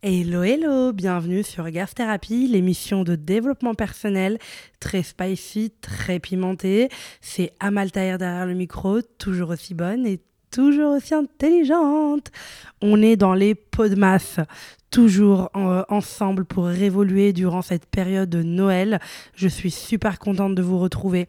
Hello, hello, bienvenue sur Gas Therapy, l'émission de développement personnel très spicy, très pimentée. C'est Amal Taher derrière le micro, toujours aussi bonne et toujours aussi intelligente. On est dans les pots de masse, toujours euh, ensemble pour révoluer durant cette période de Noël. Je suis super contente de vous retrouver.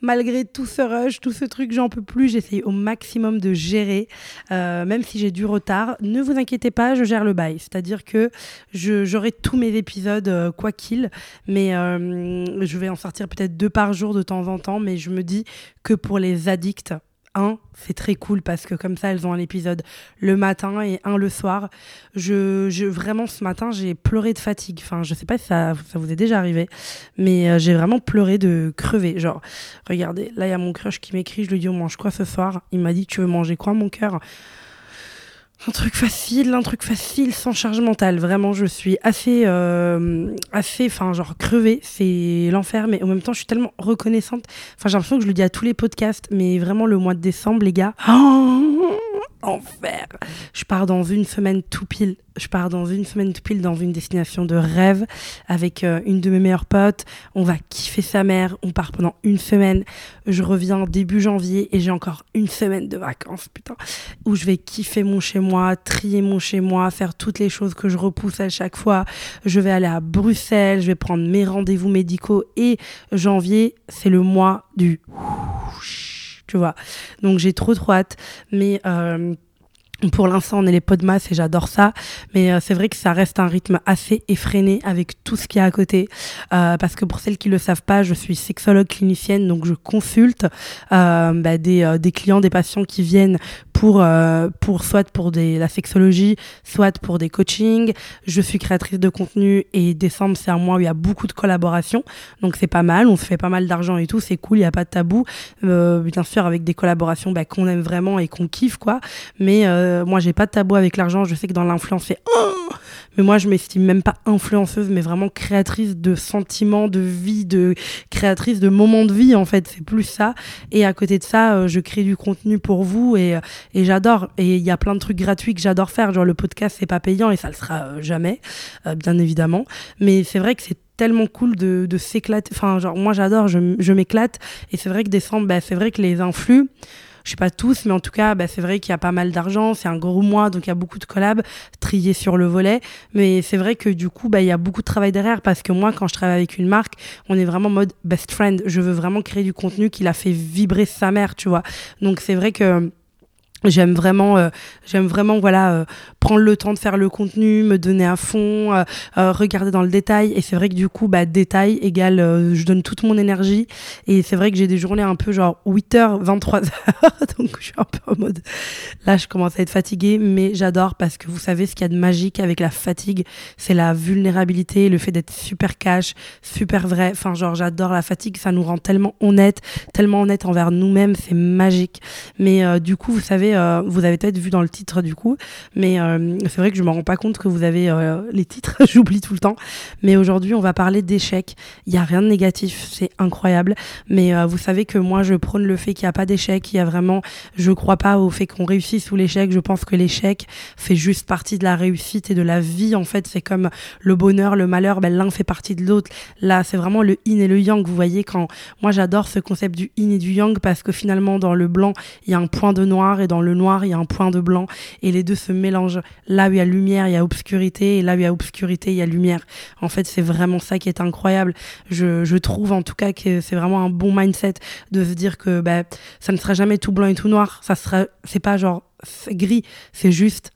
Malgré tout ce rush, tout ce truc, j'en peux plus. J'essaye au maximum de gérer, euh, même si j'ai du retard. Ne vous inquiétez pas, je gère le bail. C'est-à-dire que j'aurai tous mes épisodes, euh, quoi qu'il, mais je vais en sortir peut-être deux par jour de temps en temps. Mais je me dis que pour les addicts, un, c'est très cool parce que comme ça, elles ont un épisode le matin et un le soir. Je, je vraiment, ce matin, j'ai pleuré de fatigue. Enfin, je sais pas si ça, ça vous est déjà arrivé, mais euh, j'ai vraiment pleuré de crever. Genre, regardez, là, il y a mon crush qui m'écrit, je lui dis, on mange quoi ce soir? Il m'a dit, tu veux manger quoi, mon cœur? Un truc facile, un truc facile sans charge mentale. Vraiment, je suis assez, euh, assez, enfin, genre crevée. C'est l'enfer, mais en même temps, je suis tellement reconnaissante. Enfin, j'ai l'impression que je le dis à tous les podcasts, mais vraiment, le mois de décembre, les gars. Oh enfer. Je pars dans une semaine tout pile. Je pars dans une semaine tout pile dans une destination de rêve avec euh, une de mes meilleures potes. On va kiffer sa mère. On part pendant une semaine. Je reviens début janvier et j'ai encore une semaine de vacances, putain, où je vais kiffer mon chez moi, trier mon chez moi, faire toutes les choses que je repousse à chaque fois. Je vais aller à Bruxelles. Je vais prendre mes rendez-vous médicaux et janvier, c'est le mois du tu vois. Donc j'ai trop trop hâte. Mais euh, pour l'instant, on est les pots de masse et j'adore ça. Mais euh, c'est vrai que ça reste un rythme assez effréné avec tout ce qu'il y a à côté. Euh, parce que pour celles qui le savent pas, je suis sexologue clinicienne, donc je consulte bah, des, des, clients, des patients qui viennent pour, euh, pour soit pour des, la sexologie, soit pour des coachings. Je suis créatrice de contenu et décembre, c'est un mois où il y a beaucoup de collaborations. Donc c'est pas mal, on se fait pas mal d'argent et tout, c'est cool, il n'y a pas de tabou. Euh, bien sûr, avec des collaborations bah, qu'on aime vraiment et qu'on kiffe, quoi. Mais euh, moi, j'ai pas de tabou avec l'argent. Je sais que dans l'influence, c'est... Oh mais moi, je m'estime même pas influenceuse, mais vraiment créatrice de sentiments, de vie, de créatrice de moments de vie, en fait. C'est plus ça. Et à côté de ça, je crée du contenu pour vous et, et j'adore. Et il y a plein de trucs gratuits que j'adore faire. Genre le podcast, c'est pas payant et ça le sera euh, jamais, euh, bien évidemment. Mais c'est vrai que c'est tellement cool de, s'éclater. Enfin, genre, moi, j'adore, je, je m'éclate. Et c'est vrai que décembre, bah, c'est vrai que les influx, je sais pas tous, mais en tout cas, bah, c'est vrai qu'il y a pas mal d'argent, c'est un gros mois, donc il y a beaucoup de collabs triés sur le volet. Mais c'est vrai que du coup, bah, il y a beaucoup de travail derrière parce que moi, quand je travaille avec une marque, on est vraiment mode best friend. Je veux vraiment créer du contenu qui l'a fait vibrer sa mère, tu vois. Donc c'est vrai que J'aime vraiment, euh, j'aime vraiment voilà euh, prendre le temps de faire le contenu, me donner à fond, euh, regarder dans le détail. Et c'est vrai que du coup, bah détail égale, je donne toute mon énergie. Et c'est vrai que j'ai des journées un peu genre 8h, 23h, donc je suis un peu en mode. Là, je commence à être fatiguée, mais j'adore parce que vous savez ce qu'il y a de magique avec la fatigue, c'est la vulnérabilité, le fait d'être super cash, super vrai. Enfin genre j'adore la fatigue, ça nous rend tellement honnête, tellement honnête envers nous-mêmes, c'est magique. Mais du coup, vous savez euh, vous avez peut-être vu dans le titre du coup, mais euh, c'est vrai que je me rends pas compte que vous avez euh, les titres, j'oublie tout le temps. Mais aujourd'hui, on va parler d'échecs. Il y a rien de négatif, c'est incroyable. Mais vous savez que moi, je prône le fait qu'il n'y a pas d'échec. Il y a vraiment, je crois pas au fait qu'on réussisse ou l'échec. Je pense que l'échec fait juste partie de la réussite et de la vie. En fait, c'est comme le bonheur, le malheur. Ben, l'un fait partie de l'autre. Là, c'est vraiment le yin et le yang. Vous voyez, quand moi, j'adore ce concept du yin et du yang parce que finalement, dans le blanc, il y a un point de noir et dans le noir, il y a un point de blanc et les deux se mélangent. Là où il y a lumière, il y a obscurité et là où il y a obscurité, il y a lumière. En fait, c'est vraiment ça qui est incroyable. Je, trouve en tout cas que c'est vraiment un bon mindset de se dire que bah, ça ne sera jamais tout blanc et tout noir. Ça sera, c'est pas genre gris, c'est juste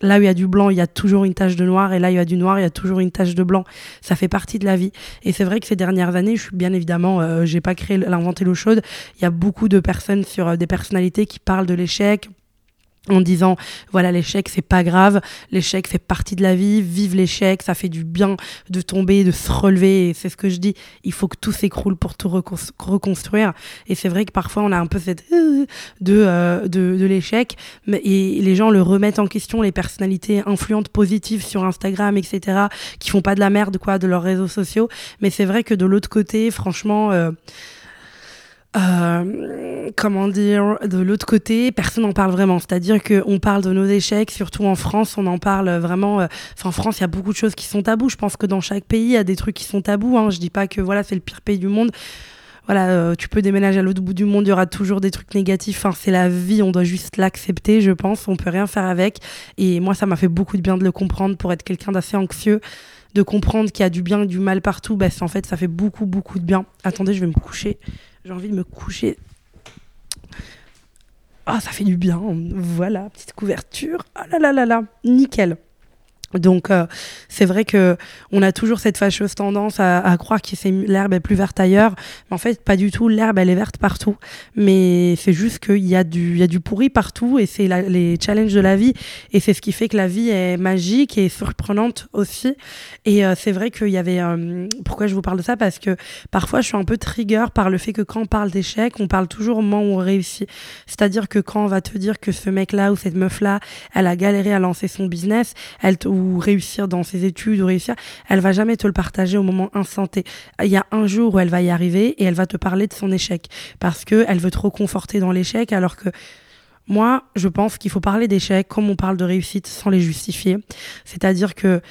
là où il y a du blanc, il y a toujours une tache de noir, et là où il y a du noir, il y a toujours une tache de blanc. Ça fait partie de la vie. Et c'est vrai que ces dernières années, je suis bien évidemment, euh, j'ai pas créé l'inventé l'eau chaude. Il y a beaucoup de personnes sur euh, des personnalités qui parlent de l'échec, en disant voilà l'échec c'est pas grave. L'échec fait partie de la vie. Vive l'échec ça fait du bien de tomber de se relever. C'est ce que je dis. Il faut que tout s'écroule pour tout reconstruire. Et c'est vrai que parfois on a un peu cette euh, de euh, de, de l'échec. Et les gens le remettent en question les personnalités influentes positives sur Instagram etc qui font pas de la merde quoi de leurs réseaux sociaux. Mais c'est vrai que de l'autre côté franchement euh, euh, comment dire, de l'autre côté, personne n'en parle vraiment. C'est-à-dire qu'on parle de nos échecs, surtout en France, on en parle vraiment. Euh, en France, il y a beaucoup de choses qui sont tabous. Je pense que dans chaque pays, il y a des trucs qui sont tabous. Hein. Je dis pas que voilà, c'est le pire pays du monde. Voilà, euh, tu peux déménager à l'autre bout du monde, il y aura toujours des trucs négatifs. Enfin, c'est la vie, on doit juste l'accepter, je pense. On peut rien faire avec. Et moi, ça m'a fait beaucoup de bien de le comprendre pour être quelqu'un d'assez anxieux de comprendre qu'il y a du bien et du mal partout, bah, en fait, ça fait beaucoup, beaucoup de bien. Attendez, je vais me coucher. J'ai envie de me coucher. Ah, ça fait du bien. Voilà, petite couverture. Ah là là là là, nickel. Donc euh, c'est vrai que on a toujours cette fâcheuse tendance à, croire que l'herbe est plus verte ailleurs, mais en fait pas du tout. L'herbe elle est verte partout, mais c'est juste qu'il y a du il y a du pourri partout et c'est les challenges de la vie et c'est ce qui fait que la vie est magique et surprenante aussi. Et euh, c'est vrai qu'il y avait euh, pourquoi je vous parle de ça? Parce que parfois je suis un peu trigger par le fait que quand on parle d'échec, on parle toujours au moment où on réussit. C'est-à-dire que quand on va te dire que ce mec là ou cette meuf là, elle a galéré à lancer son business, elle te réussir dans ses études ou réussir, elle va jamais te le partager au moment instanté. Il y a un jour où elle va y arriver et elle va te parler de son échec parce que elle veut te reconforter dans l'échec alors que moi, je pense qu'il faut parler d'échec comme on parle de réussite sans les justifier. C'est-à-dire que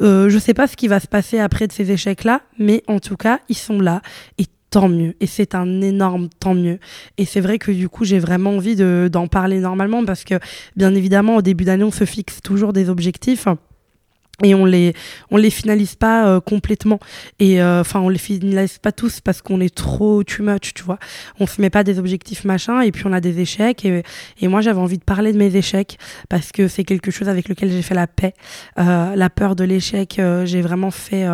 euh, je sais pas ce qui va se passer après de ces échecs-là, mais en tout cas, ils sont là et tant mieux. Et c'est un énorme tant mieux. Et c'est vrai que du coup, j'ai vraiment envie d'en parler normalement parce que, bien évidemment, au début d'année, on se fixe toujours des objectifs et on les on les finalise pas euh, complètement. Et euh, enfin on les finalise pas tous parce qu'on est trop too much tu vois. On se met pas des objectifs machin et puis on a des échecs. Et, et moi j'avais envie de parler de mes échecs parce que c'est quelque chose avec lequel j'ai fait la paix euh, la peur de l'échec j'ai vraiment fait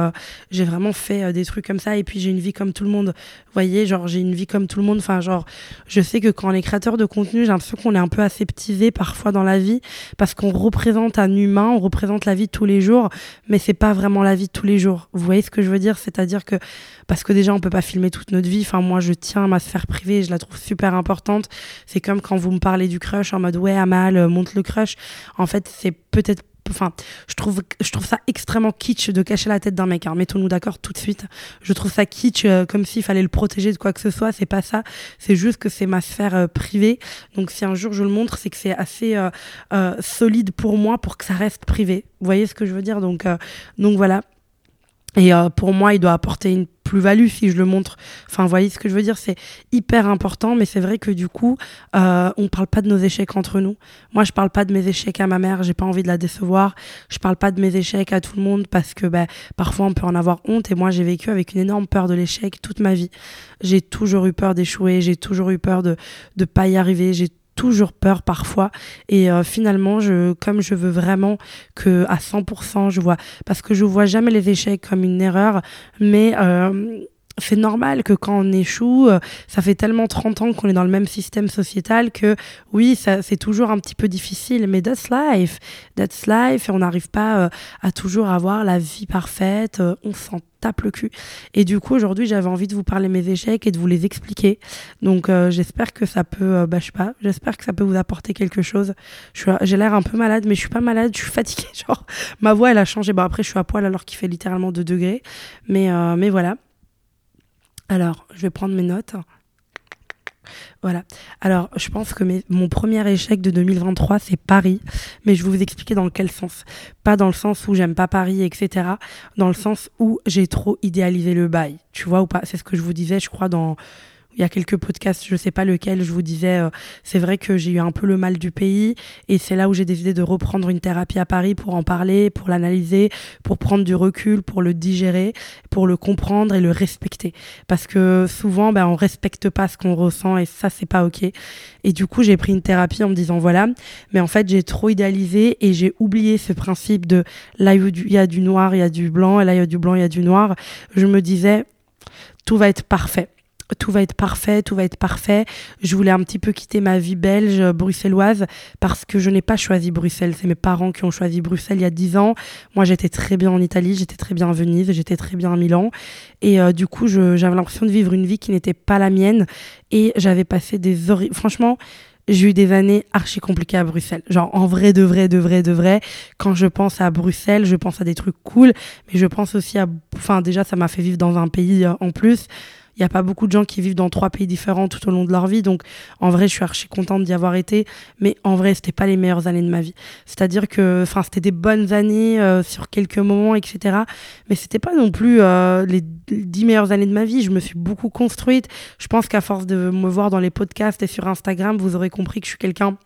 j'ai vraiment fait des trucs comme ça. Et puis j'ai une vie comme tout le monde vous voyez genre j'ai une vie comme tout le monde genre je sais que quand on est créateur de contenu j'ai l'impression qu'on est un peu aseptisé parfois dans la vie parce qu'on représente un humain on représente la vie de tous les jours mais c'est pas vraiment la vie de tous les jours. Vous voyez ce que je veux dire? C'est-à-dire que, parce que déjà, on peut pas filmer toute notre vie. Enfin, moi, je tiens à ma sphère privée, je la trouve super importante. C'est comme quand vous me parlez du crush en mode, ouais, Amal, euh, monte le crush. En fait, c'est peut-être enfin, je trouve, je trouve ça extrêmement kitsch de cacher la tête d'un mec. Hein. Mettons-nous d'accord tout de suite. Je trouve ça kitsch, euh, comme s'il fallait le protéger de quoi que ce soit. C'est pas ça. C'est juste que c'est ma sphère euh, privée. Donc, si un jour je le montre, c'est que c'est assez euh, solide pour moi pour que ça reste privé. Vous voyez ce que je veux dire? Donc, donc voilà. Et euh, pour moi, il doit apporter une plus-value si je le montre. Enfin, vous voyez ce que je veux dire? C'est hyper important, mais c'est vrai que du coup, euh, on parle pas de nos échecs entre nous. Moi, je parle pas de mes échecs à ma mère, j'ai pas envie de la décevoir. Je parle pas de mes échecs à tout le monde parce que bah, parfois on peut en avoir honte. Et moi, j'ai vécu avec une énorme peur de l'échec toute ma vie. J'ai toujours eu peur d'échouer, j'ai toujours eu peur de ne pas y arriver, j'ai toujours peur parfois. Et euh, finalement je comme je veux vraiment que à 100% je vois parce que je vois jamais les échecs comme une erreur mais euh, c'est normal que quand on échoue, euh, ça fait tellement 30 ans qu'on est dans le même système sociétal que oui, ça, c'est toujours un petit peu difficile, mais that's life, that's life, et on n'arrive pas euh, à toujours avoir la vie parfaite, euh, on s'en tape le cul. Et du coup, aujourd'hui, j'avais envie de vous parler mes échecs et de vous les expliquer. Donc, j'espère que ça peut, bah, je sais pas, j'espère que ça peut vous apporter quelque chose. J'ai l'air un peu malade, mais je suis pas malade, je suis fatiguée. Genre, ma voix, elle a changé. Bon, après, je suis à poil alors qu'il fait littéralement 2 degrés. Mais, mais voilà. Alors, je vais prendre mes notes. Voilà. Alors, je pense que mon premier échec de 2023, c'est Paris. Mais je vais vous expliquer dans quel sens. Pas dans le sens où j'aime pas Paris, etc. Dans le sens où j'ai trop idéalisé le bail. Tu vois ou pas? C'est ce que je vous disais, je crois, dans il y a quelques podcasts, je sais pas lequel, je vous disais, euh, c'est vrai que j'ai eu un peu le mal du pays et c'est là où j'ai décidé de reprendre une thérapie à Paris pour en parler, pour l'analyser, pour prendre du recul, pour le digérer, pour le comprendre et le respecter. Parce que souvent, ben, on respecte pas ce qu'on ressent et ça, c'est pas ok. Et du coup, j'ai pris une thérapie en me disant, voilà, mais en fait, j'ai trop idéalisé et j'ai oublié ce principe de là il y a du noir, il y a du blanc, et là il y a du blanc, il y a du noir. Je me disais, tout va être parfait tout va être parfait, tout va être parfait. Je voulais un petit peu quitter ma vie belge, bruxelloise, parce que je n'ai pas choisi Bruxelles. C'est mes parents qui ont choisi Bruxelles il y a dix ans. Moi, j'étais très bien en Italie, j'étais très bien à Venise, j'étais très bien à Milan. Et euh, du coup, j'avais l'impression de vivre une vie qui n'était pas la mienne. Et j'avais passé des horribles... Franchement, j'ai eu des années archi compliquées à Bruxelles. Genre, en vrai, de vrai, de vrai, de vrai. Quand je pense à Bruxelles, je pense à des trucs cool, mais je pense aussi à. Enfin, déjà, ça m'a fait vivre dans un pays euh, en plus Il n'y a pas beaucoup de gens qui vivent dans trois pays différents tout au long de leur vie. Donc, en vrai, je suis archi contente d'y avoir été. Mais en vrai, c'était pas les meilleures années de ma vie. C'est-à-dire que, enfin, c'était des bonnes années euh, sur quelques moments, etc. Mais c'était pas non plus euh, les dix meilleures années de ma vie. Je me suis beaucoup construite. Je pense qu'à force de me voir dans les podcasts et sur Instagram, vous aurez compris que je suis quelqu'un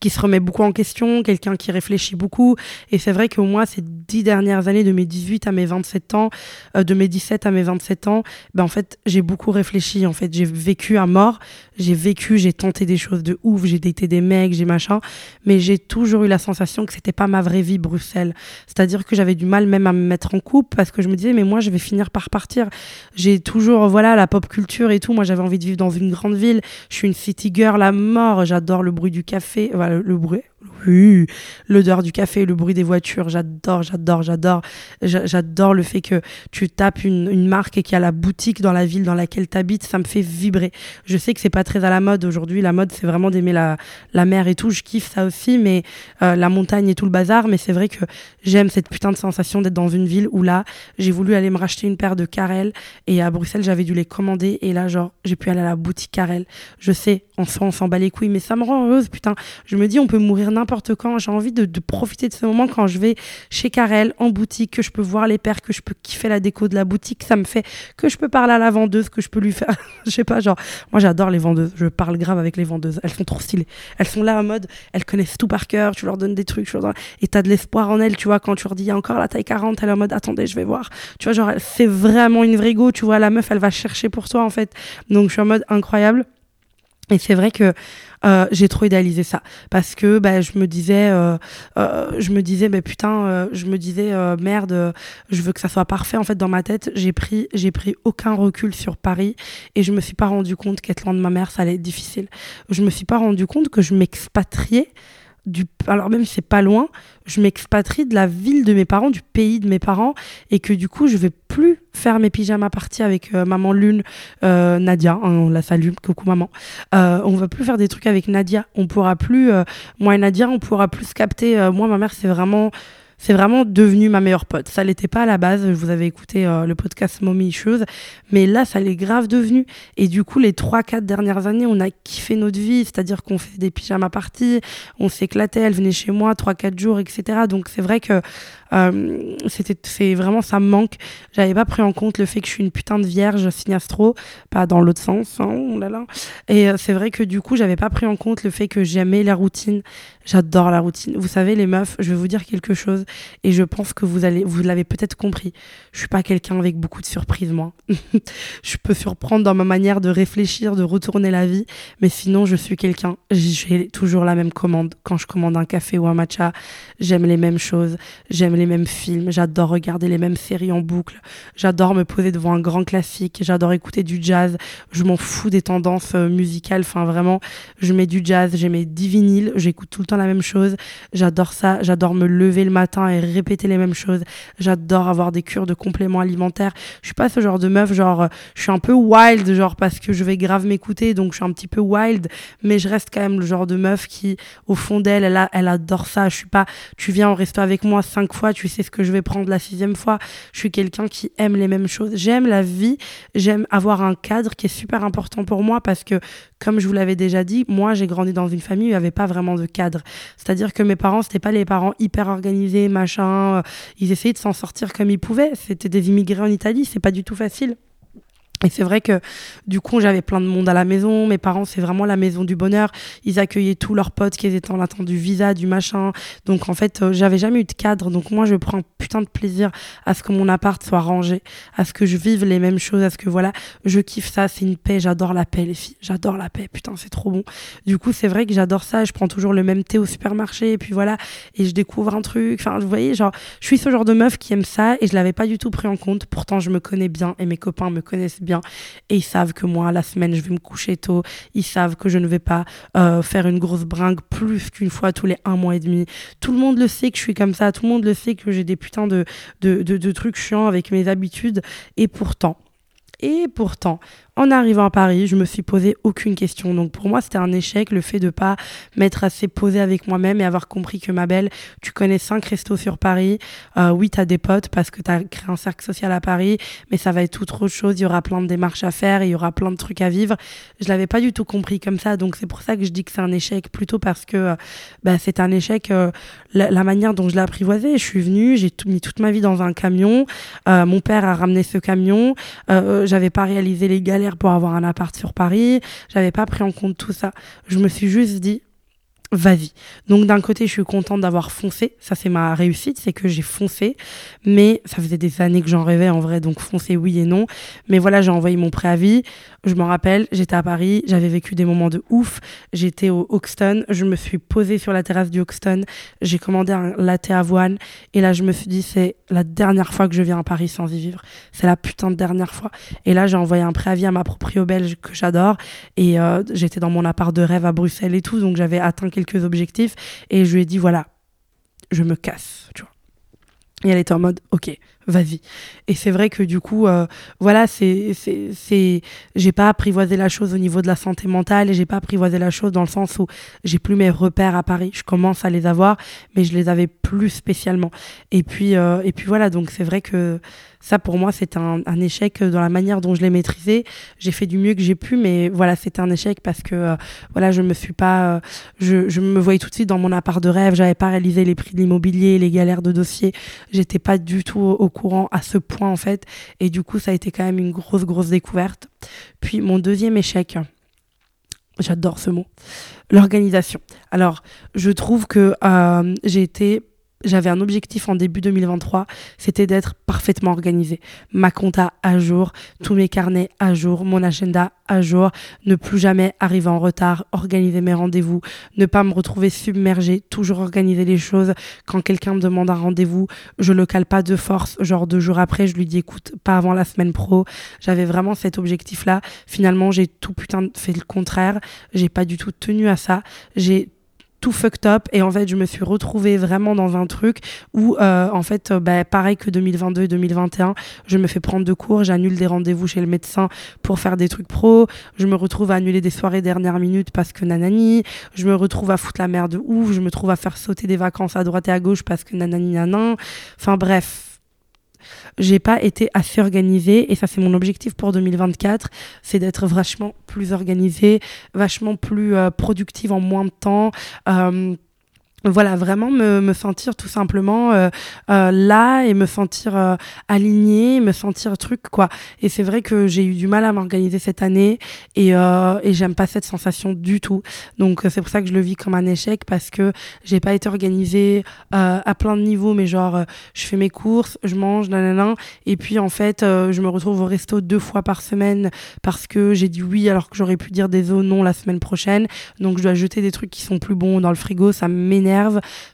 qui se remet beaucoup en question, quelqu'un qui réfléchit beaucoup. Et c'est vrai que moi, ces dix dernières années, de mes 18 à mes 27 ans, euh, de mes 17 à mes 27 ans, ben en fait, j'ai beaucoup réfléchi. En fait, j'ai vécu à mort, j'ai vécu, j'ai tenté des choses de ouf, j'ai daté des mecs, j'ai machin, mais j'ai toujours eu la sensation que c'était pas ma vraie vie Bruxelles. C'est-à-dire que j'avais du mal même à me mettre en couple parce que je me disais, mais moi, je vais finir par partir. J'ai toujours, voilà, la pop culture et tout. Moi, j'avais envie de vivre dans une grande ville. Je suis une city girl à mort. J'adore le bruit du café, le bruit, oui, l'odeur du café, le bruit des voitures, j'adore, j'adore, j'adore. J'adore le fait que tu tapes une, marque et qu'il y a la boutique dans la ville dans laquelle tu habites, ça me fait vibrer. Je sais que c'est pas très à la mode aujourd'hui, la mode c'est vraiment d'aimer la, la mer et tout, je kiffe ça aussi, mais euh, la montagne et tout le bazar, mais c'est vrai que j'aime cette putain de sensation d'être dans une ville où là, j'ai voulu aller me racheter une paire de Carrel et à Bruxelles, j'avais dû les commander et là, genre, j'ai pu aller à la boutique Carrel. Je sais, on s'en bat les couilles, mais ça me rend heureuse, putain. Je me dis, on peut mourir n'importe quand. J'ai envie de, profiter de ce moment quand je vais chez Carrel en boutique, que je peux voir les paires, que je peux kiffer la déco de la boutique. Ça me fait que je peux parler à la vendeuse, que je peux lui faire. je sais pas, genre, moi j'adore les vendeuses. Je parle grave avec les vendeuses. Elles sont trop stylées. Elles sont là en mode, elles connaissent tout par cœur. Tu leur donnes des trucs, tu et t'as de l'espoir en elles, tu vois. Quand tu leur dis, il y a encore la taille 40, elle est en mode, attendez, je vais voir. Tu vois, genre, c'est vraiment une vraie go. Tu vois, la meuf, elle va chercher pour toi en fait. Donc je suis en mode incroyable. Et c'est vrai que euh, j'ai trop idéalisé ça parce que bah, je me disais, euh, euh, je me disais, bah, putain, je me disais merde, je veux que ça soit parfait. En fait, dans ma tête, j'ai pris, j'ai pris aucun recul sur Paris et je me suis pas rendu compte qu'être loin de ma mère, ça allait être difficile. Je me suis pas rendu compte que je m'expatriais alors même c'est pas loin, je m'expatrie de la ville de mes parents, du pays de mes parents, et que du coup, je vais plus faire mes pyjamas parties avec euh, maman Lune, euh, Nadia, hein, on la salue, coucou maman. Euh, on va plus faire des trucs avec Nadia, on pourra plus, moi et Nadia, on pourra plus capter. moi, ma mère, c'est vraiment c'est vraiment devenu ma meilleure pote. Ça l'était pas à la base. Je vous avais écouté euh, le podcast Mommy Issues, mais là, ça l'est grave devenu. Et du coup, les trois, quatre dernières années, on a kiffé notre vie, c'est-à-dire qu'on fait des pyjamas parties, on s'éclatait, elle venait chez moi trois, quatre jours, etc. Donc c'est vrai que euh, c'était, vraiment ça me manque. J'avais pas pris en compte le fait que je suis une putain de vierge signastro, pas dans l'autre sens. Hein, oh là là. Et euh, c'est vrai que du coup, j'avais pas pris en compte le fait que j'aimais la routine. J'adore la routine. Vous savez, les meufs, je vais vous dire quelque chose et je pense que vous allez, vous l'avez peut-être compris. Je suis pas quelqu'un avec beaucoup de surprises, moi. je peux surprendre dans ma manière de réfléchir, de retourner la vie, mais sinon, je suis quelqu'un. J'ai toujours la même commande. Quand je commande un café ou un matcha, j'aime les mêmes choses. J'aime les mêmes films, j'adore regarder les mêmes séries en boucle, j'adore me poser devant un grand classique, j'adore écouter du jazz, je m'en fous des tendances euh, musicales, enfin vraiment, je mets du jazz, j'ai mes 10 vinyles, j'écoute tout le temps la même chose, j'adore ça, j'adore me lever le matin et répéter les mêmes choses, j'adore avoir des cures de compléments alimentaires, je suis pas ce genre de meuf, genre, euh, je suis un peu wild, genre parce que je vais grave m'écouter, donc je suis un petit peu wild, mais je reste quand même le genre de meuf qui, au fond d'elle, elle, elle adore ça, je suis pas, tu viens au resto avec moi cinq fois, tu sais ce que je vais prendre la sixième fois. Je suis quelqu'un qui aime les mêmes choses. J'aime la vie, j'aime avoir un cadre qui est super important pour moi parce que, comme je vous l'avais déjà dit, moi j'ai grandi dans une famille où il n'y avait pas vraiment de cadre. C'est-à-dire que mes parents, c'était pas les parents hyper organisés, machin. Euh, ils essayaient de s'en sortir comme ils pouvaient. C'était des immigrés en Italie, c'est pas du tout facile. Et c'est vrai que du coup, j'avais plein de monde à la maison. Mes parents, c'est vraiment la maison du bonheur. Ils accueillaient tous leurs potes qui étaient en attente du visa, du machin. Donc en fait, euh, j'avais jamais eu de cadre. Donc moi, je prends putain de plaisir à ce que mon appart soit rangé, à ce que je vive les mêmes choses, à ce que voilà, je kiffe ça. C'est une paix. J'adore la paix, les filles. J'adore la paix. Putain, c'est trop bon. Du coup, c'est vrai que j'adore ça. Je prends toujours le même thé au supermarché. Et puis voilà, et je découvre un truc. Enfin, vous voyez, genre, je suis ce genre de meuf qui aime ça et je l'avais pas du tout pris en compte. Pourtant, je me connais bien et mes copains me connaissent bien et ils savent que moi, la semaine, je vais me coucher tôt. Ils savent que je ne vais pas euh, faire une grosse bringue plus qu'une fois tous les un mois et demi. Tout le monde le sait que je suis comme ça. Tout le monde le sait que j'ai des putains de, de, de, de trucs chiants avec mes habitudes. Et pourtant, Et pourtant, en arrivant à Paris, je me suis posé aucune question. Donc pour moi, c'était un échec le fait de pas m'être assez posé avec moi-même et avoir compris que ma belle, tu connais cinq restos sur Paris. Euh, oui, tu as des potes parce que tu as créé un cercle social à Paris, mais ça va être tout autre chose. Il y aura plein de démarches à faire, il y aura plein de trucs à vivre. Je l'avais pas du tout compris comme ça. Donc c'est pour ça que je dis que c'est un échec plutôt parce que euh, bah, c'est un échec euh, la, manière dont je l'ai apprivoisé. Je suis venue, j'ai mis toute ma vie dans un camion. Mon père a ramené ce camion. J'avais pas réalisé les galères pour avoir un appart sur Paris. J'avais pas pris en compte tout ça. Je me suis juste dit, vas-y. Donc d'un côté, je suis contente d'avoir foncé, ça c'est ma réussite, c'est que j'ai foncé, mais ça faisait des années que j'en rêvais en vrai, donc foncé oui et non. Mais voilà, j'ai envoyé mon préavis, je m'en rappelle, j'étais à Paris, j'avais vécu des moments de ouf, j'étais au Hoxton, je me suis posée sur la terrasse du Hoxton, j'ai commandé un latte avoine, et là je me suis dit c'est la dernière fois que je viens à Paris sans y vivre, c'est la putain de dernière fois. Et là j'ai envoyé un préavis à ma proprio belge que j'adore, et euh, j'étais dans mon appart de rêve à Bruxelles et tout, donc j'avais atteint quelques objectifs et je lui ai dit voilà, je me casse, tu vois. Et elle était en mode ok, vas-y. Et c'est vrai que du coup, euh, voilà, c'est, c'est, c'est, j'ai pas apprivoisé la chose au niveau de la santé mentale et j'ai pas apprivoisé la chose dans le sens où j'ai plus mes repères à Paris. Je commence à les avoir, mais je les avais plus spécialement. Et puis, euh, et puis voilà, donc c'est vrai que ça, pour moi, c'est un, un, échec dans la manière dont je l'ai maîtrisé. J'ai fait du mieux que j'ai pu, mais voilà, c'était un échec parce que euh, voilà, je me suis pas, je, je me voyais tout de suite dans mon appart de rêve. J'avais pas réalisé les prix de l'immobilier, les galères de dossier. J'étais pas du tout au courant à ce point en fait. Et du coup, ça a été quand même une grosse, grosse découverte. Puis mon deuxième échec, j'adore ce mot, l'organisation. Alors, je trouve que euh, j'ai été j'avais un objectif en début 2023, c'était d'être parfaitement organisé. Ma compta à jour, tous mes carnets à jour, mon agenda à jour, ne plus jamais arriver en retard, organiser mes rendez-vous, ne pas me retrouver submergé, toujours organiser les choses. Quand quelqu'un me demande un rendez-vous, je le cale pas de force, genre deux jours après, je lui dis écoute, pas avant la semaine pro. J'avais vraiment cet objectif-là. Finalement, j'ai tout putain fait le contraire. J'ai pas du tout tenu à ça. J'ai tout fucked up. Et en fait je me suis retrouvée vraiment dans un truc où euh, en fait euh, bah, pareil que 2022 et 2021 je me fais prendre de cours j'annule des rendez-vous chez le médecin pour faire des trucs pro. Je me retrouve à annuler des soirées dernière minute parce que nanani. Je me retrouve à foutre la merde ouf. Je me trouve à faire sauter des vacances à droite et à gauche parce que nanani nanan. Enfin bref j'ai pas été assez organisée et ça c'est mon objectif pour 2024, c'est d'être vachement plus organisée, vachement plus euh, productive en moins de temps. Euh, voilà, vraiment me, me, sentir tout simplement euh, euh, là et me sentir euh, alignée, me sentir truc quoi. Et c'est vrai que j'ai eu du mal à m'organiser cette année et, euh, et j'aime pas cette sensation du tout. Donc c'est pour ça que je le vis comme un échec parce que j'ai pas été organisée à plein de niveaux, mais genre je fais mes courses, je mange, nanana, et puis en fait je me retrouve au resto deux fois par semaine parce que j'ai dit oui alors que j'aurais pu dire des os non la semaine prochaine. Donc je dois jeter des trucs qui sont plus bons dans le frigo, ça m'énerve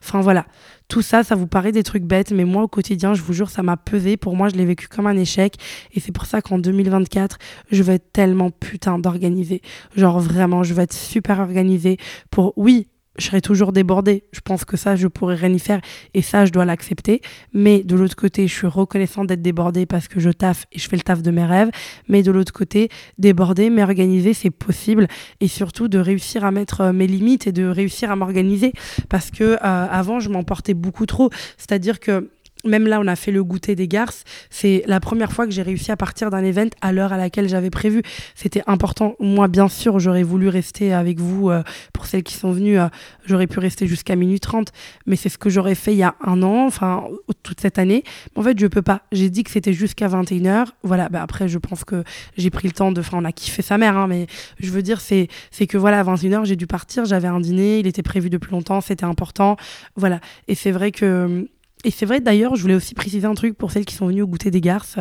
Enfin voilà, tout ça, ça vous paraît des trucs bêtes, mais moi au quotidien, je vous jure, ça m'a pesé. Pour moi, je l'ai vécu comme un échec. Et c'est pour ça qu'en 2024, je vais être tellement putain d'organisé. Genre vraiment, je vais être super organisé pour, oui, je serai toujours débordée. Je pense que ça, je pourrais rien y faire et ça, je dois l'accepter. Mais de l'autre côté, je suis reconnaissante d'être débordée parce que je taffe et je fais le taf de mes rêves. Mais de l'autre côté, débordée, mais organisée, c'est possible. Et surtout de réussir à mettre euh, mes limites et de réussir à m'organiser parce que euh, avant, je m'emportais beaucoup trop. C'est-à-dire que même là, on a fait le goûter des garces. C'est la première fois que j'ai réussi à partir d'un event à l'heure à laquelle j'avais prévu. C'était important. Moi, bien sûr, j'aurais voulu rester avec vous. Euh, pour celles qui sont venues, euh, j'aurais pu rester jusqu'à minuit 30. Mais c'est ce que j'aurais fait il y a un an, enfin, toute cette année. En fait, je peux pas. J'ai dit que c'était jusqu'à 21h. Voilà. Bah, après, je pense que j'ai pris le temps de. Enfin, on a kiffé sa mère, hein, mais je veux dire, c'est, c'est que voilà, à 21h, j'ai dû partir. J'avais un dîner. Il était prévu depuis longtemps. C'était important. Voilà. Et c'est vrai que et c'est vrai d'ailleurs, je voulais aussi préciser un truc pour celles qui sont venues au goûter des garces.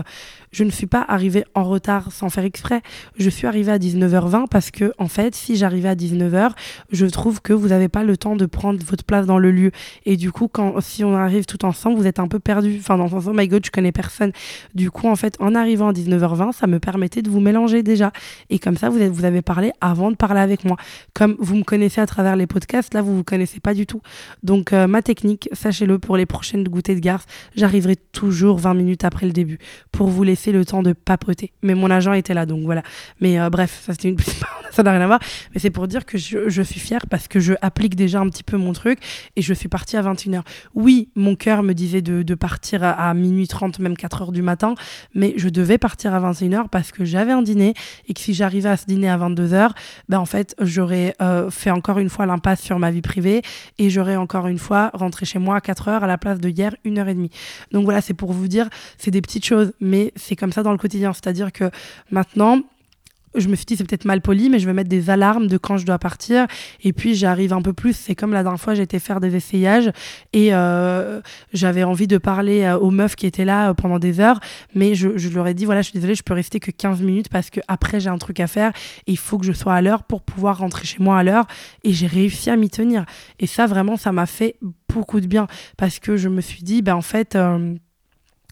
Je ne suis pas arrivée en retard sans faire exprès. Je suis arrivée à 19h20 parce que, en fait, si j'arrivais à 19h, je trouve que vous n'avez pas le temps de prendre votre place dans le lieu. Et du coup, quand, si on arrive tout ensemble, vous êtes un peu perdu. Enfin, dans le sens, oh my god, je connais personne. Du coup, en fait, en arrivant à 19h20, ça me permettait de vous mélanger déjà. Et comme ça, vous, êtes, vous avez parlé avant de parler avec moi. Comme vous me connaissez à travers les podcasts, là, vous vous connaissez pas du tout. Donc, euh, ma technique, sachez-le, pour les prochaines goûter de garce, j'arriverai toujours 20 minutes après le début pour vous laisser le temps de papoter. Mais mon agent était là, donc voilà. Mais euh, bref, ça n'a rien à voir. Mais c'est pour dire que je, suis fière parce que je applique déjà un petit peu mon truc et je suis partie à 21h. Oui, mon cœur me disait de, de partir à, minuit 30, même 4h du matin, mais je devais partir à 21h parce que j'avais un dîner et que si j'arrivais à ce dîner à 22h, ben en fait, j'aurais euh, fait encore une fois l'impasse sur ma vie privée et j'aurais encore une fois rentré chez moi à 4h à la place de hier, 1h30. Donc voilà, c'est pour vous dire, c'est des petites choses, mais c'est comme ça dans le quotidien. C'est-à-dire que maintenant, je me suis dit c'est peut-être mal poli, mais je vais mettre des alarmes de quand je dois partir. Et puis j'arrive un peu plus. C'est comme la dernière fois, j'étais faire des essayages et euh, j'avais envie de parler euh, aux meufs qui étaient là euh, pendant des heures, mais je, leur ai dit voilà, je suis désolée, je peux rester que 15 minutes parce que après j'ai un truc à faire et il faut que je sois à l'heure pour pouvoir rentrer chez moi à l'heure. Et j'ai réussi à m'y tenir. Et ça vraiment, ça m'a fait beaucoup de bien parce que je me suis dit ben en fait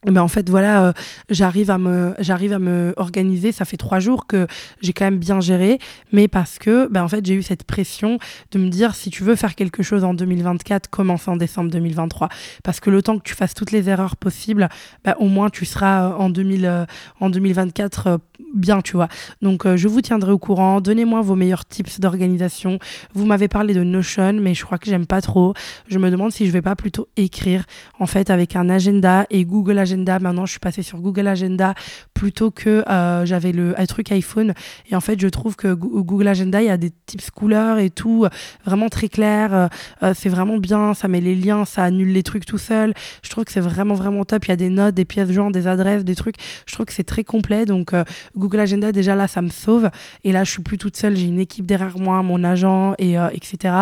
mais en fait voilà euh, j'arrive à me j'arrive à me organiser. Ça fait trois jours que j'ai quand même bien géré mais parce que ben en fait j'ai eu cette pression de me dire si tu veux faire quelque chose en 2024 commence en décembre 2023 parce que le temps que tu fasses toutes les erreurs possibles ben, au moins tu seras euh, en 2000 euh, en 2024 bien tu vois. Donc je vous tiendrai au courant. Donnez-moi vos meilleurs tips d'organisation. Vous m'avez parlé de Notion mais je crois que j'aime pas trop. Je me demande si je vais pas plutôt écrire en fait avec un agenda et Google Agenda Agenda. Maintenant, je suis passée sur Google Agenda plutôt que euh, j'avais le truc iPhone. Et en fait, je trouve que Google Agenda, il y a des tips couleurs et tout, euh, vraiment très clair. Euh, c'est vraiment bien. Ça met les liens, ça annule les trucs tout seul. Je trouve que c'est vraiment, vraiment top. Il y a des notes, des pièces jointes, des adresses, des trucs. Je trouve que c'est très complet. Donc, Google Agenda, déjà là, ça me sauve. Et là, je suis plus toute seule. J'ai une équipe derrière moi, mon agent, et etc.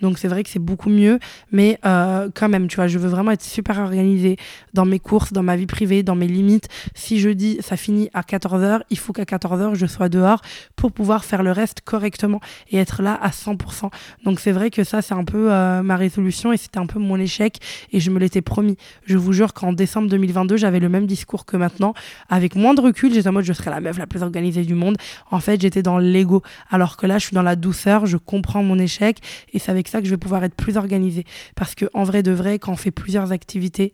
Donc, c'est vrai que c'est beaucoup mieux. Mais quand même, tu vois, je veux vraiment être super organisée dans mes courses, dans ma vie privée, dans mes limites. Si je dis ça finit à 14h, il faut qu'à 14h, je sois dehors pour pouvoir faire le reste correctement et être là à 100%. Donc c'est vrai que ça, c'est un peu euh, ma résolution et c'était un peu mon échec et je me l'étais promis. Je vous jure qu'en décembre 2022, j'avais le même discours que maintenant. Avec moins de recul, j'étais en mode je serai la meuf la plus organisée du monde. En fait, j'étais dans l'ego. Alors que là, je suis dans la douceur, je comprends mon échec et c'est avec ça que je vais pouvoir être plus organisée. Parce que en vrai de vrai, quand on fait plusieurs activités,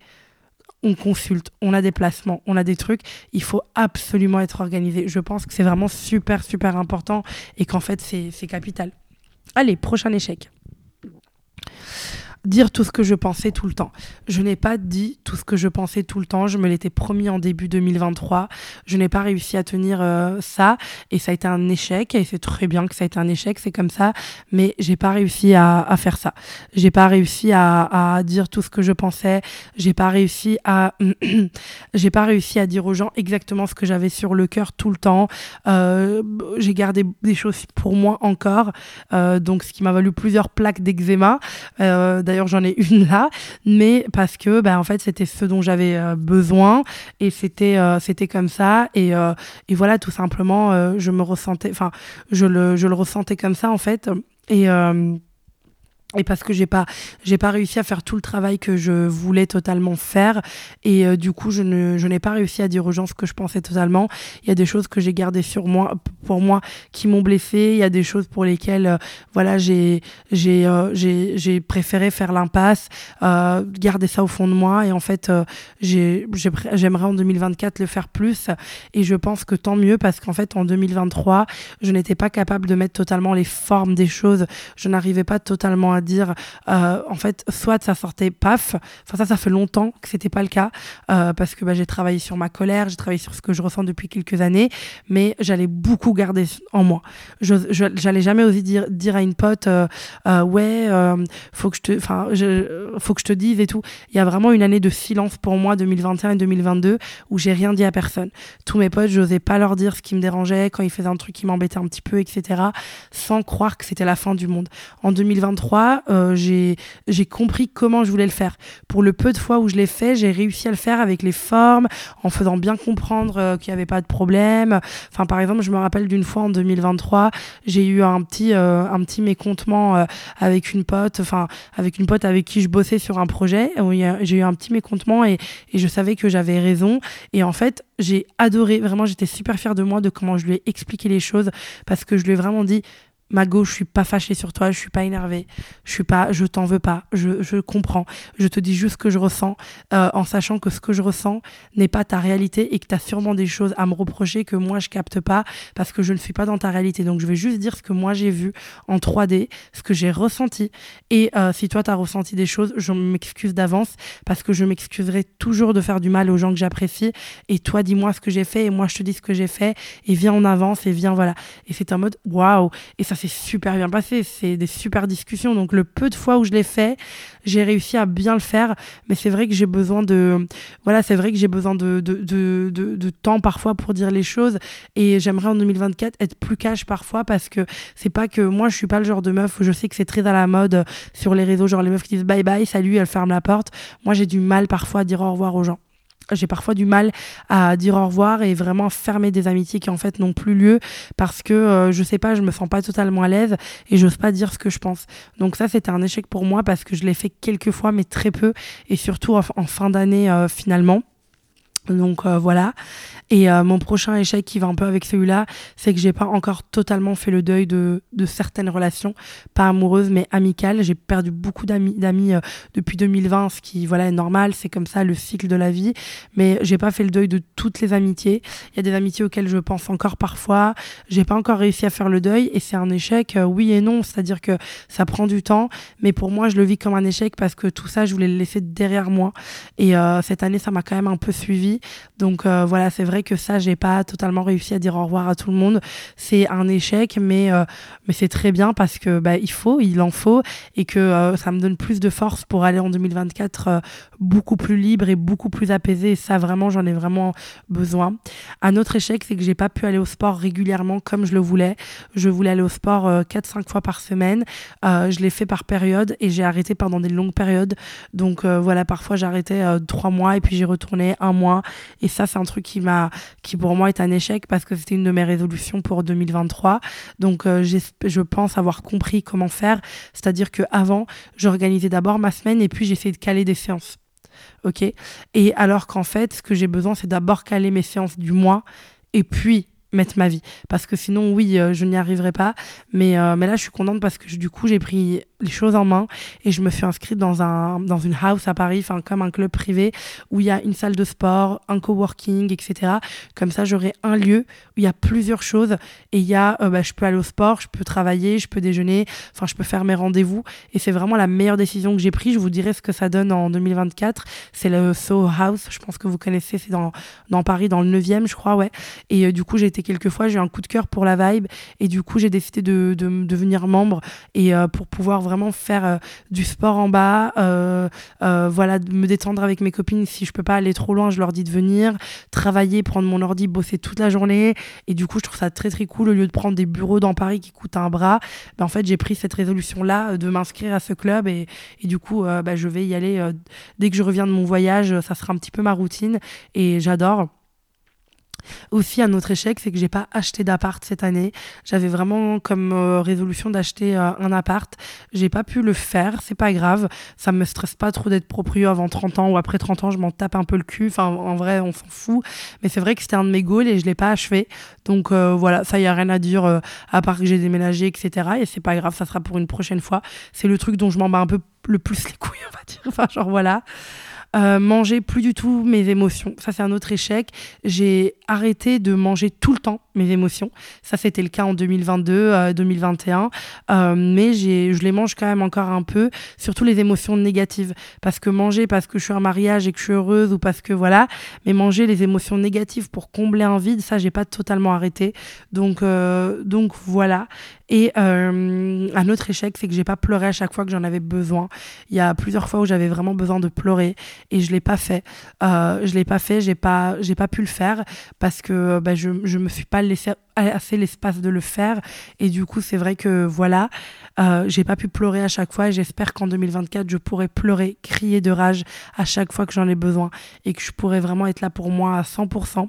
on consulte, on a des placements, on a des trucs. Il faut absolument être organisé. Je pense que c'est vraiment super, super important et qu'en fait, c'est capital. Allez, prochain échec dire tout ce que je pensais tout le temps. Je n'ai pas dit tout ce que je pensais tout le temps. Je me l'étais promis en début 2023. Je n'ai pas réussi à tenir euh, ça et ça a été un échec. Et c'est très bien que ça a été un échec, c'est comme ça. Mais j'ai pas réussi à, faire ça. J'ai pas réussi à, dire tout ce que je pensais. J'ai pas réussi à, j'ai pas réussi à dire aux gens exactement ce que j'avais sur le cœur tout le temps. Euh, j'ai gardé des choses pour moi encore. Euh, donc ce qui m'a valu plusieurs plaques d'eczéma. D'ailleurs, j'en ai une là, mais parce que, bah, en fait, c'était ce dont j'avais euh, besoin et c'était euh, c'était comme ça. Et, euh, et voilà, tout simplement, je me ressentais, enfin, je le, je le ressentais comme ça, en fait. Et et parce que j'ai pas j'ai pas réussi à faire tout le travail que je voulais totalement faire. Et euh, du coup je ne je n'ai pas réussi à dire aux gens ce que je pensais totalement. Il y a des choses que j'ai gardées sur moi pour moi qui m'ont blessé il y a des choses pour lesquelles euh, voilà j'ai j'ai euh, j'ai j'ai préféré faire l'impasse garder ça au fond de moi. Et en fait j'ai j'aimerais en 2024 le faire plus. Et je pense que tant mieux parce qu'en fait en 2023 je n'étais pas capable de mettre totalement les formes des choses. Je n'arrivais pas totalement à dire, euh, en fait, soit ça sortait paf. Enfin, ça, ça fait longtemps que c'était pas le cas euh, parce que bah, j'ai travaillé sur ma colère, j'ai travaillé sur ce que je ressens depuis quelques années, mais j'allais beaucoup garder en moi. Je, j'allais jamais oser dire, dire à une pote, euh, ouais, faut que je te, enfin, faut que je te dise et tout. Il y a vraiment une année de silence pour moi, 2021 et 2022, où j'ai rien dit à personne. Tous mes potes, j'osais pas leur dire ce qui me dérangeait quand ils faisaient un truc qui m'embêtait un petit peu, etc., sans croire que c'était la fin du monde. En 2023, euh, j'ai compris comment je voulais le faire. Pour le peu de fois où je l'ai fait, j'ai réussi à le faire avec les formes, en faisant bien comprendre euh, qu'il n'y avait pas de problème. Enfin, par exemple, je me rappelle d'une fois en 2023, j'ai eu un petit, euh, mécontentement avec une pote, enfin, avec une pote avec qui je bossais sur un projet. J'ai eu un petit mécontentement et, et je savais que j'avais raison. Et en fait, j'ai adoré, vraiment, j'étais super fière de moi de comment je lui ai expliqué les choses parce que je lui ai vraiment dit Mago, je suis pas fâchée sur toi, je suis pas énervée, je suis pas, je t'en veux pas, je, je, comprends. Je te dis juste ce que je ressens, euh, en sachant que ce que je ressens n'est pas ta réalité et que tu as sûrement des choses à me reprocher que moi je capte pas parce que je ne suis pas dans ta réalité. Donc je vais juste dire ce que moi j'ai vu en 3D, ce que j'ai ressenti. Et euh, si toi tu as ressenti des choses, je m'excuse d'avance parce que je m'excuserai toujours de faire du mal aux gens que j'apprécie. Et toi, dis-moi ce que j'ai fait et moi je te dis ce que j'ai fait et viens en avance et viens voilà. Et c'est un mode waouh. Et ça c'est super bien passé, c'est des super discussions. Donc le peu de fois où je l'ai fait, j'ai réussi à bien le faire. Mais c'est vrai que j'ai besoin de, voilà, c'est vrai que j'ai besoin de de, de, de, temps parfois pour dire les choses. Et j'aimerais en 2024 être plus cash parfois parce que c'est pas que moi je suis pas le genre de meuf où je sais que c'est très à la mode sur les réseaux, genre les meufs qui disent bye bye, salut, elles ferment la porte. Moi j'ai du mal parfois à dire au revoir aux gens j'ai parfois du mal à dire au revoir et vraiment fermer des amitiés qui en fait n'ont plus lieu parce que euh, je sais pas, je me sens pas totalement à l'aise et j'ose pas dire ce que je pense. Donc ça c'était un échec pour moi parce que je l'ai fait quelques fois mais très peu et surtout en, fin d'année euh, finalement. Donc euh, voilà. Et euh, mon prochain échec qui va un peu avec celui-là, c'est que j'ai pas encore totalement fait le deuil de, de certaines relations, pas amoureuses mais amicales. J'ai perdu beaucoup d'amis, euh, depuis 2020, ce qui voilà est normal, c'est comme ça le cycle de la vie. Mais j'ai pas fait le deuil de toutes les amitiés. Il y a des amitiés auxquelles je pense encore parfois. J'ai pas encore réussi à faire le deuil et c'est un échec, euh, oui et non. C'est-à-dire que ça prend du temps, mais pour moi je le vis comme un échec parce que tout ça je voulais le laisser derrière moi. Et cette année ça m'a quand même un peu suivi. Donc voilà, c'est vrai que ça, j'ai pas totalement réussi à dire au revoir à tout le monde. C'est un échec, mais, euh, mais c'est très bien parce que bah, il faut, il en faut, et que euh, ça me donne plus de force pour aller en 2024 euh, beaucoup plus libre et beaucoup plus apaisé. Et ça, vraiment, j'en ai vraiment besoin. Un autre échec, c'est que j'ai pas pu aller au sport régulièrement comme je le voulais. Je voulais aller au sport 4-5 fois par semaine. je l'ai fait par période et j'ai arrêté pendant des longues périodes. Donc voilà, parfois j'arrêtais 3 mois et puis j'y retournais un mois. Et ça, c'est un truc qui m'a qui pour moi est un échec parce que c'était une de mes résolutions pour 2023. Donc euh, je pense avoir compris comment faire, c'est-à-dire que avant, j'organisais d'abord ma semaine et puis j'essayais de caler des séances. OK? Et alors qu'en fait, ce que j'ai besoin, c'est d'abord caler mes séances du mois et puis mettre ma vie. Parce que sinon oui euh, je n'y arriverai pas. Mais euh, mais là je suis contente parce que du coup j'ai pris les choses en main et je me suis inscrite dans un dans une house à Paris enfin comme un club privé où il y a une salle de sport un coworking etc comme ça j'aurai un lieu où il y a plusieurs choses et il y a euh, bah, je peux aller au sport je peux travailler je peux déjeuner enfin je peux faire mes rendez-vous. Et c'est vraiment la meilleure décision que j'ai prise. Je vous dirai ce que ça donne en 2024 c'est le Soho House. Je pense que vous connaissez c'est dans dans Paris dans le 9e je crois ouais. Et du coup j'ai été quelques fois j'ai eu un coup de cœur pour la vibe et du coup j'ai décidé de, de, devenir membre et euh, pour pouvoir vraiment faire euh, du sport en bas, euh, voilà, me détendre avec mes copines. Si je peux pas aller trop loin, je leur dis de venir, travailler, prendre mon ordi, bosser toute la journée. Et du coup, je trouve ça très très cool. Au lieu de prendre des bureaux dans Paris qui coûtent un bras, ben, en fait, j'ai pris cette résolution-là de m'inscrire à ce club et, et du coup, ben, je vais y aller dès que je reviens de mon voyage. Ça sera un petit peu ma routine et j'adore. Aussi, un autre échec, c'est que j'ai pas acheté d'appart cette année. J'avais vraiment comme euh, résolution d'acheter euh, un appart. J'ai pas pu le faire, c'est pas grave. Ça me stresse pas trop d'être proprio avant 30 ans ou après 30 ans, je m'en tape un peu le cul. Enfin, en vrai, on s'en fout. Mais c'est vrai que c'était un de mes goals et je l'ai pas achevé. Donc euh, voilà, ça y a rien à dire à part que j'ai déménagé, etc. Et c'est pas grave, ça sera pour une prochaine fois. C'est le truc dont je m'en bats un peu le plus les couilles, on va dire. Enfin, genre voilà. Euh, manger plus du tout mes émotions. Ça, c'est un autre échec. J'ai arrêté de manger tout le temps mes émotions. Ça, c'était le cas en 2022, 2021. Euh, euh, mais je les mange quand même encore un peu, surtout les émotions négatives. Parce que manger parce que je suis en mariage et que je suis heureuse ou parce que voilà, mais manger les émotions négatives pour combler un vide, ça, j'ai pas totalement arrêté. Donc, donc voilà. Et un autre échec, c'est que j'ai pas pleuré à chaque fois que j'en avais besoin. Il y a plusieurs fois où j'avais vraiment besoin de pleurer et je l'ai pas fait. Euh, je l'ai pas fait, j'ai pas, j'ai pas pu le faire parce que bah, je, je me suis pas laissé assez l'espace de le faire et du coup c'est vrai que voilà, euh, j'ai pas pu pleurer à chaque fois j'espère qu'en 2024 je pourrai pleurer, crier de rage à chaque fois que j'en ai besoin et que je pourrai vraiment être là pour moi à 100%. Euh,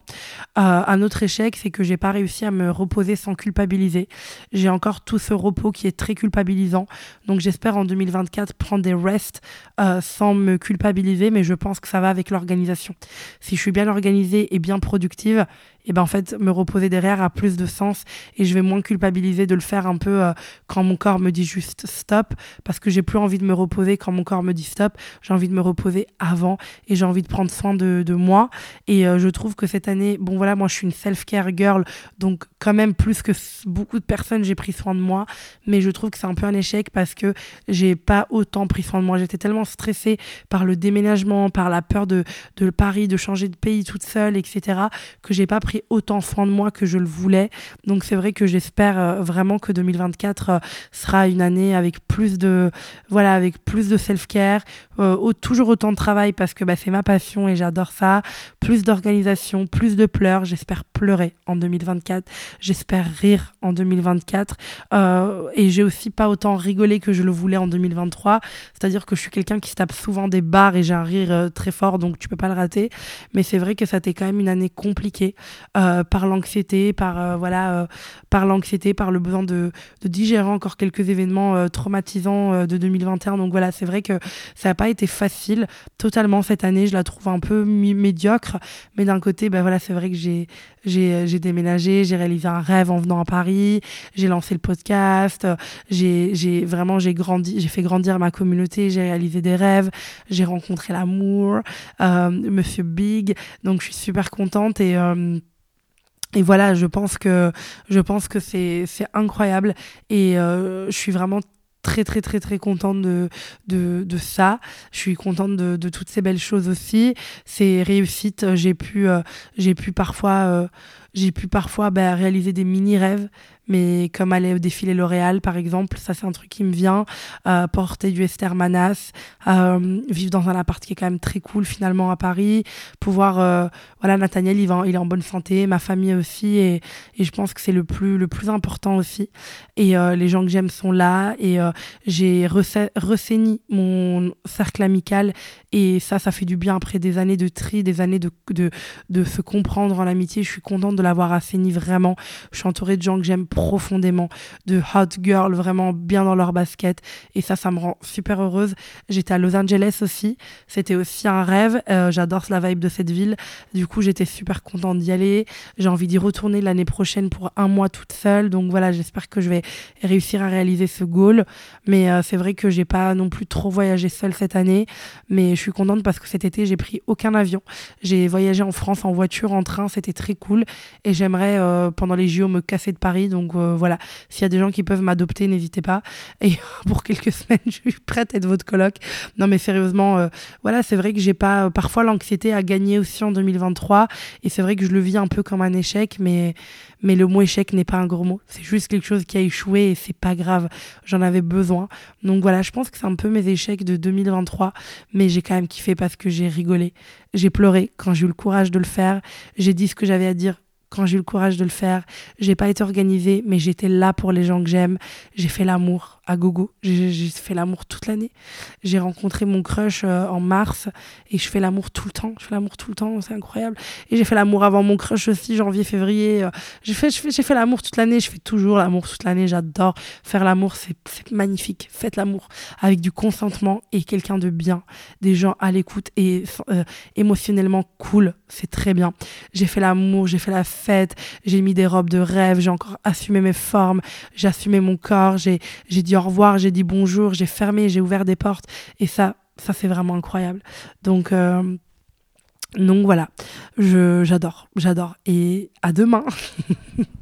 un autre échec, c'est que j'ai pas réussi à me reposer sans culpabiliser. J'ai encore tout ce repos qui est très culpabilisant, donc j'espère en 2024 prendre des rests euh, sans me culpabiliser, mais je pense que ça va avec l'organisation. Si je suis bien organisée et bien productive, et ben en fait me reposer derrière a plus de sens et je vais moins culpabiliser de le faire un peu euh, quand mon corps me dit juste stop parce que j'ai plus envie de me reposer quand mon corps me dit stop. J'ai envie de me reposer avant et j'ai envie de prendre soin de, de moi. Et euh, je trouve que cette année, bon voilà, moi je suis une self-care girl, donc quand même plus que beaucoup de personnes, j'ai pris soin de moi. Mais je trouve que c'est un peu un échec parce que j'ai pas autant pris soin de moi. J'étais tellement stressée par le déménagement, par la peur de, de Paris, de changer de pays toute seule, etc., que j'ai pas pris autant soin de moi que je le voulais. Donc c'est vrai que j'espère euh, vraiment que 2024 euh, sera une année avec plus de, voilà, avec plus de self-care, euh, toujours autant de travail parce que bah, c'est ma passion et j'adore ça, plus d'organisation, plus de pleurs. J'espère pleurer en 2024. J'espère rire en 2024. et j'ai aussi pas autant rigolé que je le voulais en 2023. C'est-à-dire que je suis quelqu'un qui se tape souvent des barres et j'ai un rire très fort, donc tu peux pas le rater. Mais c'est vrai que ça été quand même une année compliquée par l'anxiété, par voilà, par l'anxiété, par le besoin de, digérer encore quelques événements traumatisants de 2021. Donc voilà, c'est vrai que ça n'a pas été facile totalement cette année. Je la trouve un peu médiocre, mais d'un côté, ben voilà, c'est vrai que j'ai j'ai déménagé, j'ai réalisé un rêve en venant à Paris, j'ai lancé le podcast, j'ai vraiment j'ai grandi, j'ai fait grandir ma communauté, j'ai réalisé des rêves, j'ai rencontré l'amour, euh, Monsieur Big, donc je suis super contente et euh, et voilà, je pense que je pense que c'est incroyable et euh, je suis vraiment très très très très contente de, de, de ça. Je suis contente de, de, toutes ces belles choses aussi. Ces réussites, j'ai pu, euh, j'ai pu parfois, euh, j'ai pu parfois bah, réaliser des mini rêves mais comme aller au défilé L'Oréal, par exemple, ça c'est un truc qui me vient. Euh, porter du Esther Manas, euh, vivre dans un appart qui est quand même très cool finalement à Paris, pouvoir, euh, voilà, Nathaniel, il, il est en bonne santé, ma famille aussi, et, et je pense que c'est le plus, le plus important aussi. Et les gens que j'aime sont là, et j'ai ressaigni mon cercle amical, et ça, ça fait du bien après des années de tri, des années de, de, de se comprendre en amitié. Je suis contente de l'avoir assaini vraiment. Je suis entourée de gens que j'aime profondément, de hot girls vraiment bien dans leur basket. Et ça, ça me rend super heureuse. J'étais à Los Angeles aussi. C'était aussi un rêve. Euh, j'adore la vibe de cette ville. Du coup, j'étais super contente d'y aller. J'ai envie d'y retourner l'année prochaine pour un mois toute seule. Donc voilà, j'espère que je vais réussir à réaliser ce goal. Mais euh, c'est vrai que j'ai pas non plus trop voyagé seule cette année. Mais je suis contente parce que cet été, j'ai pris aucun avion. J'ai voyagé en France en voiture, en train. C'était très cool. Et j'aimerais, euh, pendant les JO, me casser de Paris. Donc euh, voilà, s'il y a des gens qui peuvent m'adopter, n'hésitez pas. Et pour quelques semaines, je suis prête à être votre coloc. Non mais sérieusement, euh, voilà, c'est vrai que j'ai pas parfois l'anxiété à gagner aussi en 2023. Et c'est vrai que je le vis un peu comme un échec, mais mais le mot échec n'est pas un gros mot. C'est juste quelque chose qui a échoué et c'est pas grave. J'en avais besoin. Donc voilà, je pense que c'est un peu mes échecs de 2023, mais j'ai quand même kiffé parce que j'ai rigolé. J'ai pleuré quand j'ai eu le courage de le faire. J'ai dit ce que j'avais à dire quand j'ai eu le courage de le faire. J'ai pas été organisée, mais j'étais là pour les gens que j'aime. J'ai fait l'amour à gogo. J'ai fait l'amour toute l'année. J'ai rencontré mon crush euh, en mars et je fais l'amour tout le temps. Je fais l'amour tout le temps, c'est incroyable. Et j'ai fait l'amour avant mon crush aussi, janvier, février. Euh. j'ai fait, fait, l'amour toute l'année. Je fais toujours l'amour toute l'année. J'adore faire l'amour. C'est magnifique. Faites l'amour avec du consentement et quelqu'un de bien, des gens à l'écoute et euh, émotionnellement cool. C'est très bien. J'ai fait l'amour, j'ai fait la j'ai mis des robes de rêve, j'ai encore assumé mes formes, j'ai assumé mon corps, j'ai dit au revoir, j'ai dit bonjour, j'ai fermé, j'ai ouvert des portes. Et ça, ça c'est vraiment incroyable. Donc, euh, donc voilà, j'adore, j'adore. Et à demain